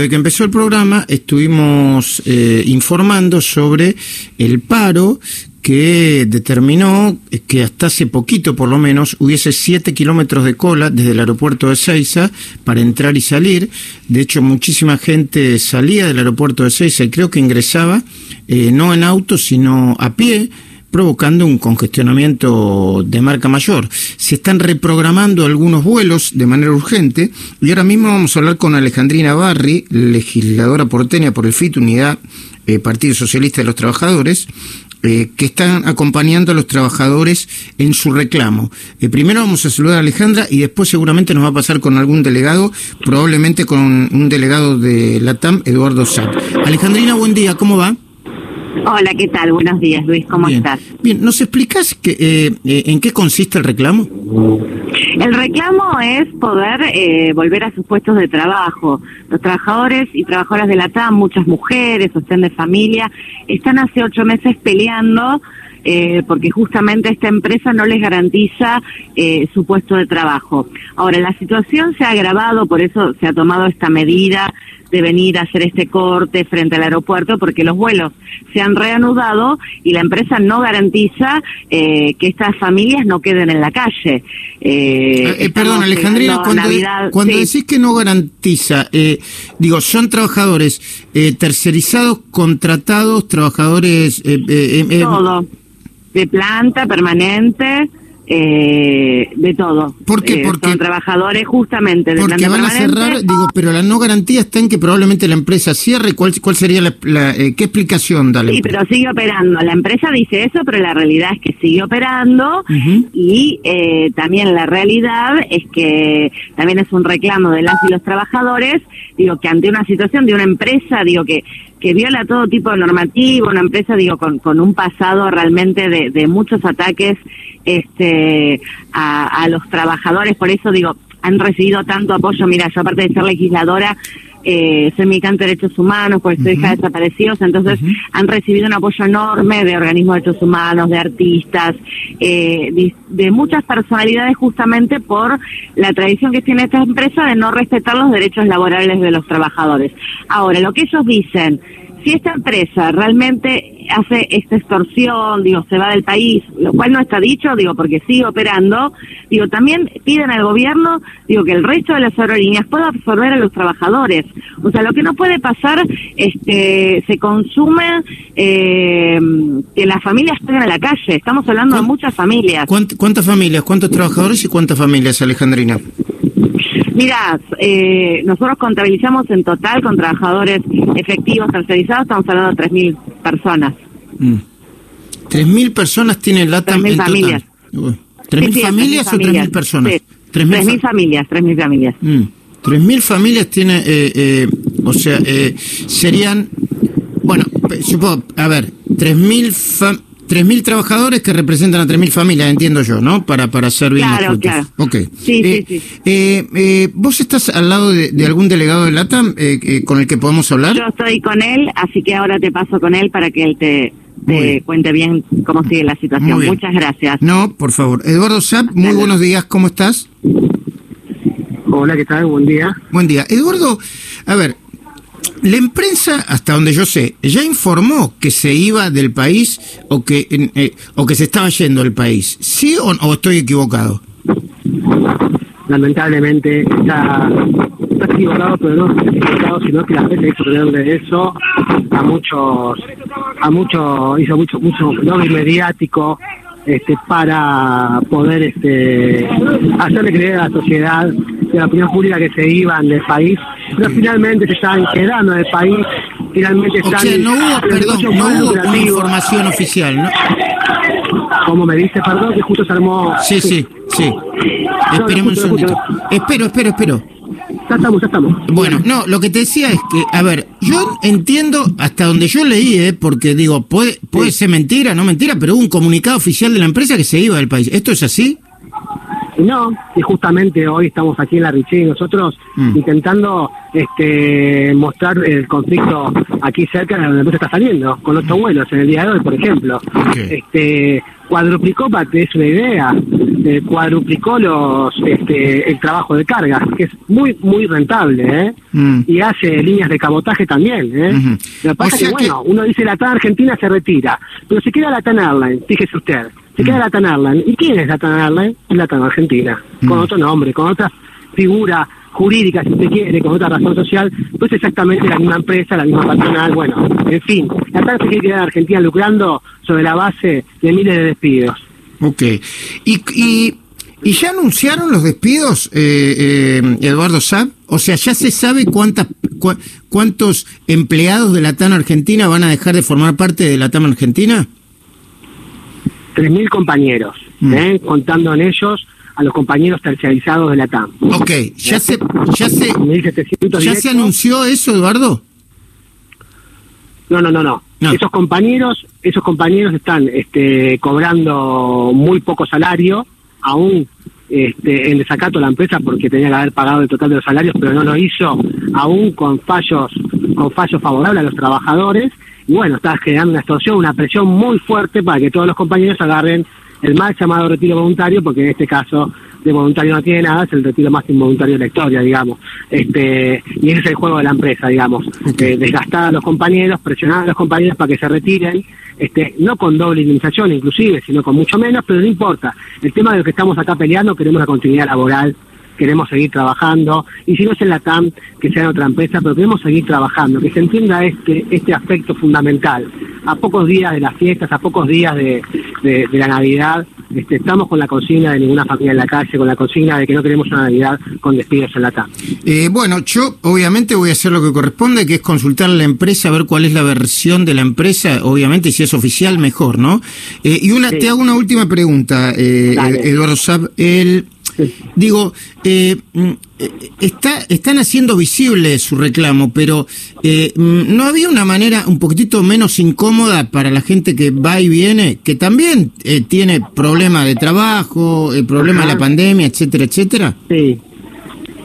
desde que empezó el programa estuvimos eh, informando sobre el paro que determinó que hasta hace poquito, por lo menos, hubiese siete kilómetros de cola desde el aeropuerto de Ceiza para entrar y salir. De hecho, muchísima gente salía del aeropuerto de Ceiza y creo que ingresaba eh, no en auto, sino a pie provocando un congestionamiento de marca mayor. Se están reprogramando algunos vuelos de manera urgente y ahora mismo vamos a hablar con Alejandrina Barri, legisladora porteña por el FIT, Unidad eh, Partido Socialista de los Trabajadores, eh, que están acompañando a los trabajadores en su reclamo. Eh, primero vamos a saludar a Alejandra y después seguramente nos va a pasar con algún delegado, probablemente con un delegado de la TAM, Eduardo Satt. Alejandrina, buen día, ¿cómo va? Hola, ¿qué tal? Buenos días, Luis, ¿cómo estás? Bien, ¿nos explicas que, eh, eh, en qué consiste el reclamo? El reclamo es poder eh, volver a sus puestos de trabajo. Los trabajadores y trabajadoras de la TAM, muchas mujeres, sostén de familia, están hace ocho meses peleando eh, porque justamente esta empresa no les garantiza eh, su puesto de trabajo. Ahora, la situación se ha agravado, por eso se ha tomado esta medida de venir a hacer este corte frente al aeropuerto porque los vuelos se han reanudado y la empresa no garantiza eh, que estas familias no queden en la calle. Eh, eh, perdón, Alejandrina, cuando, decís que no garantiza, digo, son trabajadores tercerizados, contratados, trabajadores... Todo, de planta permanente eh, de todo. ¿Por qué? Eh, porque son trabajadores justamente de Porque van a cerrar, digo, pero la no garantía está en que probablemente la empresa cierre. ¿Cuál, cuál sería la, eh, qué explicación da Sí, pero sigue operando. La empresa dice eso, pero la realidad es que sigue operando y eh, también la realidad es que también es un reclamo de las y los trabajadores, digo, que ante una situación de una empresa, digo, que que viola todo tipo de normativo, una empresa, digo, con, con un pasado realmente de, de muchos ataques este, a, a los trabajadores, por eso digo, han recibido tanto apoyo, mira, yo aparte de ser legisladora, eh, soy militante de derechos humanos, pues soy hija de desaparecidos, entonces han recibido un apoyo enorme de organismos de derechos humanos, de artistas, eh, de, de, muchas personalidades justamente por la tradición que tiene esta empresa de no respetar los derechos laborales de los trabajadores. Ahora, lo que ellos dicen si esta empresa realmente hace esta extorsión, digo, se va del país, lo cual no está dicho, digo, porque sigue operando, digo, también piden al gobierno, digo, que el resto de las aerolíneas pueda absorber a los trabajadores. O sea, lo que no puede pasar, este, se consume eh, que las familias estén en la calle. Estamos hablando de muchas familias. ¿Cuántas familias? ¿Cuántos trabajadores y cuántas familias, Alejandrina? Mira, eh, nosotros contabilizamos en total con trabajadores efectivos tercerizados, estamos hablando de 3.000 personas. Mm. ¿3.000 personas tiene LATAM 3.000 familias. ¿3.000 familias o 3.000 personas? Sí. 3.000 familias, 3.000 familias. Mm. 3.000 familias tiene, eh, eh, o sea, eh, serían, bueno, supongo, a ver, 3.000 familias 3.000 trabajadores que representan a 3.000 familias, entiendo yo, ¿no? Para, para ser bien Claro, claro. Ok. Sí, eh, sí, sí. Eh, eh, ¿Vos estás al lado de, de algún delegado de LATAM eh, con el que podamos hablar? Yo estoy con él, así que ahora te paso con él para que él te, te cuente bien cómo sigue la situación. Muchas gracias. No, por favor. Eduardo Zapp, muy buenos días, ¿cómo estás? Hola, ¿qué tal? Buen día. Buen día. Eduardo, a ver, la empresa, hasta donde yo sé, ya informó que se iba del país o que eh, o que se estaba yendo del país. ¿Sí o, estoy equivocado? Lamentablemente está, equivocado, pero no está equivocado, sino que la empresa hizo de eso a muchos, a muchos, hizo mucho, mucho lobby mediático este, para poder este, hacerle creer a la sociedad la opinión pública que se iban del país, pero finalmente se están quedando del país, finalmente están... O sea, no hubo, perdón, no hubo una información oficial, ¿no? Como me dice, perdón, que justo se armó... Sí, sí, sí. Esperemos un segundito. Espero, espero, espero. Ya estamos, ya estamos. Bueno, no, lo que te decía es que, a ver, yo entiendo hasta donde yo leí, ¿eh? porque digo, puede, puede ser mentira, no mentira, pero hubo un comunicado oficial de la empresa que se iba del país. ¿Esto es así? Y no, y justamente hoy estamos aquí en la Richie nosotros mm. intentando este, mostrar el conflicto aquí cerca de donde está saliendo, con los mm. vuelos en el día de hoy, por ejemplo. Este, cuadruplicó, para que es una idea, eh, cuadruplicó los, este, el trabajo de carga, que es muy, muy rentable, ¿eh? Mm. Y hace líneas de cabotaje también, ¿eh? Lo que pasa es que, bueno, uno dice la TAN Argentina se retira, pero se queda la TAN Airline, fíjese usted, se queda mm. la TAN Airline. ¿Y quién es la TAN Airline? Es la TAN Argentina, con mm. otro nombre, con otra figura jurídica, si usted quiere, con otra razón social, pues exactamente la misma empresa, la misma patronal, bueno, en fin, la TAN se quiere quedar Argentina lucrando sobre la base de miles de despidos. Ok. ¿Y, y, y ya anunciaron los despidos, eh, eh, Eduardo Saab? O sea, ¿ya se sabe cuántas, cuántos empleados de la TAN Argentina van a dejar de formar parte de la TAN Argentina? 3.000 compañeros, mm. ¿eh? contando en ellos a los compañeros terciarizados de la TAM. Ok, ¿ya se, ya se, ¿ya se anunció eso, Eduardo? No, no, no, no. Esos compañeros, esos compañeros están este, cobrando muy poco salario, aún este, en desacato a la empresa porque tenía que haber pagado el total de los salarios, pero no lo hizo, aún con fallos, con fallos favorables a los trabajadores. Bueno, está generando una extorsión, una presión muy fuerte para que todos los compañeros agarren el mal llamado retiro voluntario, porque en este caso de voluntario no tiene nada, es el retiro más involuntario de la historia, digamos. Este, y ese es el juego de la empresa, digamos. Eh, desgastar a los compañeros, presionar a los compañeros para que se retiren, este, no con doble indemnización inclusive, sino con mucho menos, pero no importa. El tema de lo que estamos acá peleando, queremos la continuidad laboral queremos seguir trabajando, y si no es en la TAM, que sea en otra empresa, pero queremos seguir trabajando, que se entienda este, este aspecto fundamental. A pocos días de las fiestas, a pocos días de, de, la Navidad, este, estamos con la consigna de ninguna familia en la calle, con la consigna de que no queremos una Navidad con despidos en la TAM. Eh, bueno, yo obviamente voy a hacer lo que corresponde, que es consultar a la empresa, a ver cuál es la versión de la empresa, obviamente, si es oficial, mejor, ¿no? Eh, y una, te hago una última pregunta, eh, Eduardo Saab. El, Digo, eh, mm, está, están haciendo visible su reclamo, pero eh, mm, ¿no había una manera un poquitito menos incómoda para la gente que va y viene, que también eh, tiene problemas de trabajo, el problema de la pandemia, etcétera, etcétera? Sí.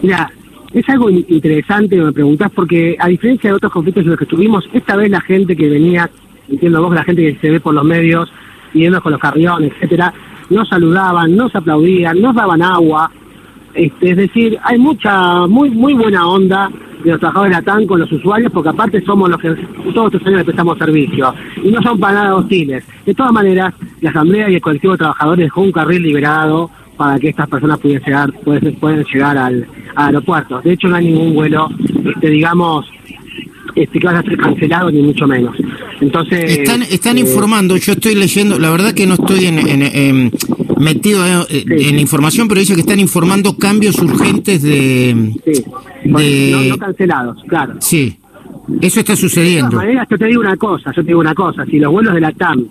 Mira, es algo interesante, me preguntás, porque a diferencia de otros conflictos en los que tuvimos, esta vez la gente que venía, entiendo vos, la gente que se ve por los medios, yendo con los carriones, etcétera, nos saludaban, nos aplaudían, nos daban agua. Este, es decir, hay mucha, muy, muy buena onda de los trabajadores de la TAN con los usuarios, porque aparte somos los que todos estos años prestamos servicio, y no son para nada hostiles. De todas maneras, la Asamblea y el colectivo de trabajadores dejó un carril liberado para que estas personas pudieran llegar, pueden, llegar al, aeropuerto. De hecho, no hay ningún vuelo, este, digamos, este, que vaya a ser cancelado, ni mucho menos. Entonces. Están, están eh, informando, yo estoy leyendo, la verdad que no estoy en, metido eh, en la información, pero dice que están informando cambios urgentes de. Sí, no, cancelados, claro. Sí, eso está sucediendo. De todas maneras, yo te digo una cosa, yo te digo una cosa, si los vuelos de la TAM,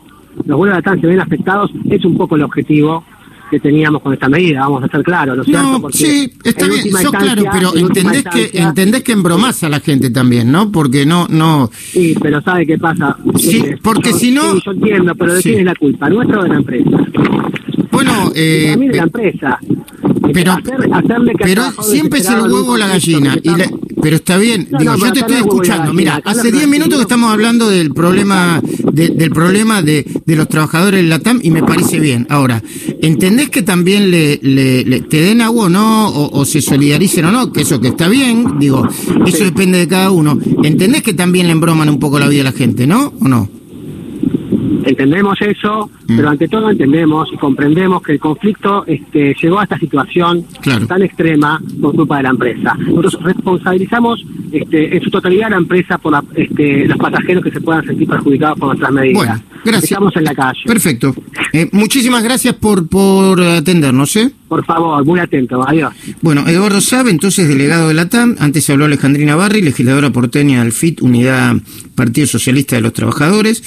los vuelos de la TAM se ven afectados, es un poco el objetivo que teníamos con esta medida, vamos a ser claros, ¿no es cierto? sí, está bien, sos claro, pero entendés que, entendés que embromás a la gente también, ¿no? Porque no, no... Sí, pero ¿sabe qué pasa? Sí, porque si no... Sí, yo entiendo, pero ¿de quién es la culpa? ¿Nuestra o de la empresa? Bueno, eh... de la empresa. Pero, pero siempre es el huevo o la gallina. Y pero está bien, digo, yo te estoy escuchando. Mira, hace 10 minutos que estamos hablando del problema del problema de, los trabajadores en la TAM y me parece bien. Ahora, ¿entendés que también le, le, te den agua o no, o, se solidaricen o no? Que eso que está bien, digo, eso depende de cada uno. ¿Entendés que también le embroman un poco la vida a la gente, no? ¿O no? Entendemos eso, mm. pero ante todo entendemos y comprendemos que el conflicto este, llegó a esta situación tan extrema por culpa de la empresa. Nosotros responsabilizamos este, en su totalidad a la empresa por este, los pasajeros que se puedan sentir perjudicados por nuestras medidas. Bueno, gracias. Estamos en la calle. Perfecto. Eh, muchísimas gracias por, por atendernos. ¿eh? Por favor, muy atento. Adiós. Bueno, Eduardo Sabe, entonces delegado de la TAM. Antes se habló Alejandrina Barri, legisladora porteña del FIT, Unidad Partido Socialista de los Trabajadores.